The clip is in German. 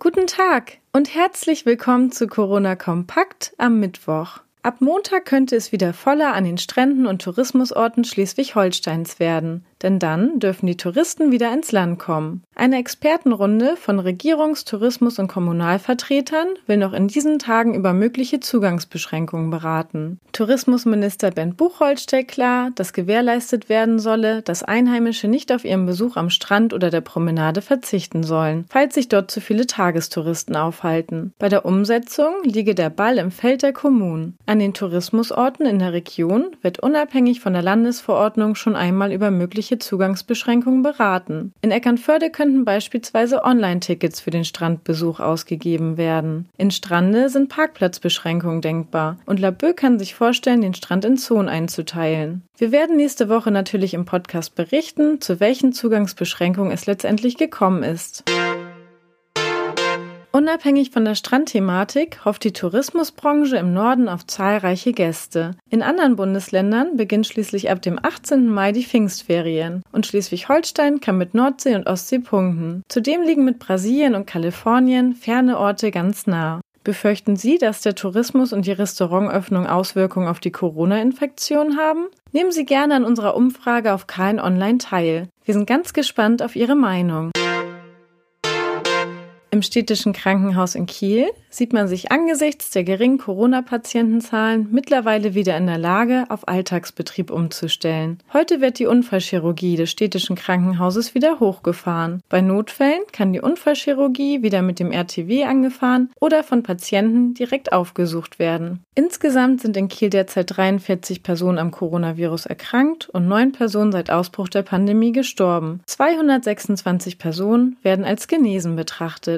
Guten Tag und herzlich willkommen zu Corona Kompakt am Mittwoch. Ab Montag könnte es wieder voller an den Stränden und Tourismusorten Schleswig-Holsteins werden denn dann dürfen die Touristen wieder ins Land kommen. Eine Expertenrunde von Regierungs-, Tourismus- und Kommunalvertretern will noch in diesen Tagen über mögliche Zugangsbeschränkungen beraten. Tourismusminister Ben Buchholz stellt klar, dass gewährleistet werden solle, dass Einheimische nicht auf ihren Besuch am Strand oder der Promenade verzichten sollen, falls sich dort zu viele Tagestouristen aufhalten. Bei der Umsetzung liege der Ball im Feld der Kommunen. An den Tourismusorten in der Region wird unabhängig von der Landesverordnung schon einmal über mögliche mögliche Zugangsbeschränkungen beraten. In Eckernförde könnten beispielsweise Online-Tickets für den Strandbesuch ausgegeben werden. In Strande sind Parkplatzbeschränkungen denkbar und Laboe kann sich vorstellen, den Strand in Zonen einzuteilen. Wir werden nächste Woche natürlich im Podcast berichten, zu welchen Zugangsbeschränkungen es letztendlich gekommen ist. Unabhängig von der Strandthematik hofft die Tourismusbranche im Norden auf zahlreiche Gäste. In anderen Bundesländern beginnt schließlich ab dem 18. Mai die Pfingstferien und Schleswig-Holstein kann mit Nordsee und Ostsee punkten. Zudem liegen mit Brasilien und Kalifornien ferne Orte ganz nah. Befürchten Sie, dass der Tourismus und die Restaurantöffnung Auswirkungen auf die Corona-Infektion haben? Nehmen Sie gerne an unserer Umfrage auf KN Online teil. Wir sind ganz gespannt auf Ihre Meinung. Im städtischen Krankenhaus in Kiel sieht man sich angesichts der geringen Corona-Patientenzahlen mittlerweile wieder in der Lage, auf Alltagsbetrieb umzustellen. Heute wird die Unfallchirurgie des städtischen Krankenhauses wieder hochgefahren. Bei Notfällen kann die Unfallchirurgie wieder mit dem RTW angefahren oder von Patienten direkt aufgesucht werden. Insgesamt sind in Kiel derzeit 43 Personen am Coronavirus erkrankt und neun Personen seit Ausbruch der Pandemie gestorben. 226 Personen werden als genesen betrachtet.